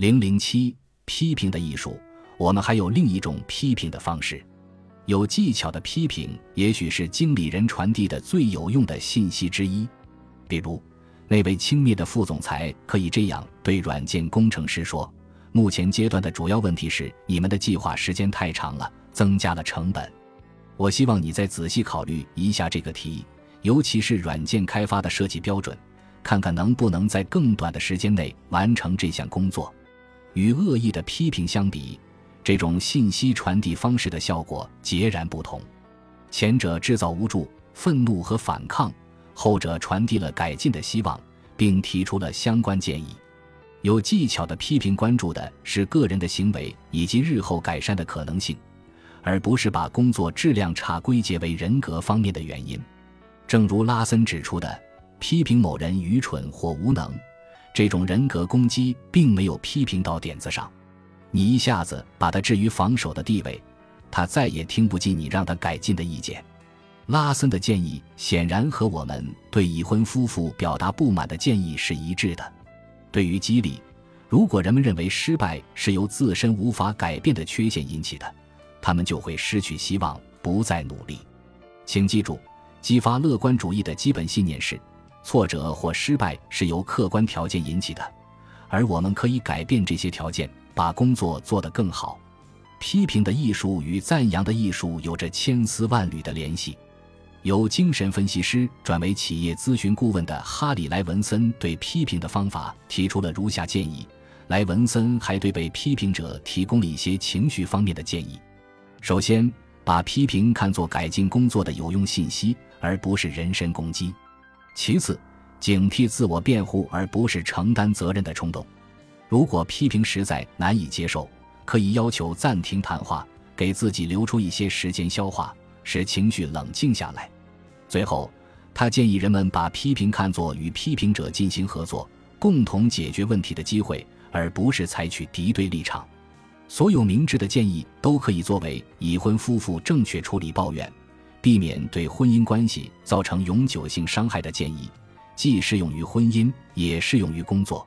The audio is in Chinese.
零零七批评的艺术，我们还有另一种批评的方式。有技巧的批评，也许是经理人传递的最有用的信息之一。比如，那位轻蔑的副总裁可以这样对软件工程师说：“目前阶段的主要问题是，你们的计划时间太长了，增加了成本。我希望你再仔细考虑一下这个提议，尤其是软件开发的设计标准。”看看能不能在更短的时间内完成这项工作。与恶意的批评相比，这种信息传递方式的效果截然不同。前者制造无助、愤怒和反抗，后者传递了改进的希望，并提出了相关建议。有技巧的批评关注的是个人的行为以及日后改善的可能性，而不是把工作质量差归结为人格方面的原因。正如拉森指出的。批评某人愚蠢或无能，这种人格攻击并没有批评到点子上，你一下子把他置于防守的地位，他再也听不进你让他改进的意见。拉森的建议显然和我们对已婚夫妇表达不满的建议是一致的。对于激励，如果人们认为失败是由自身无法改变的缺陷引起的，他们就会失去希望，不再努力。请记住，激发乐观主义的基本信念是。挫折或失败是由客观条件引起的，而我们可以改变这些条件，把工作做得更好。批评的艺术与赞扬的艺术有着千丝万缕的联系。由精神分析师转为企业咨询顾问的哈里·莱文森对批评的方法提出了如下建议。莱文森还对被批评者提供了一些情绪方面的建议：首先，把批评看作改进工作的有用信息，而不是人身攻击。其次，警惕自我辩护而不是承担责任的冲动。如果批评实在难以接受，可以要求暂停谈话，给自己留出一些时间消化，使情绪冷静下来。最后，他建议人们把批评看作与批评者进行合作、共同解决问题的机会，而不是采取敌对立场。所有明智的建议都可以作为已婚夫妇正确处理抱怨。避免对婚姻关系造成永久性伤害的建议，既适用于婚姻，也适用于工作。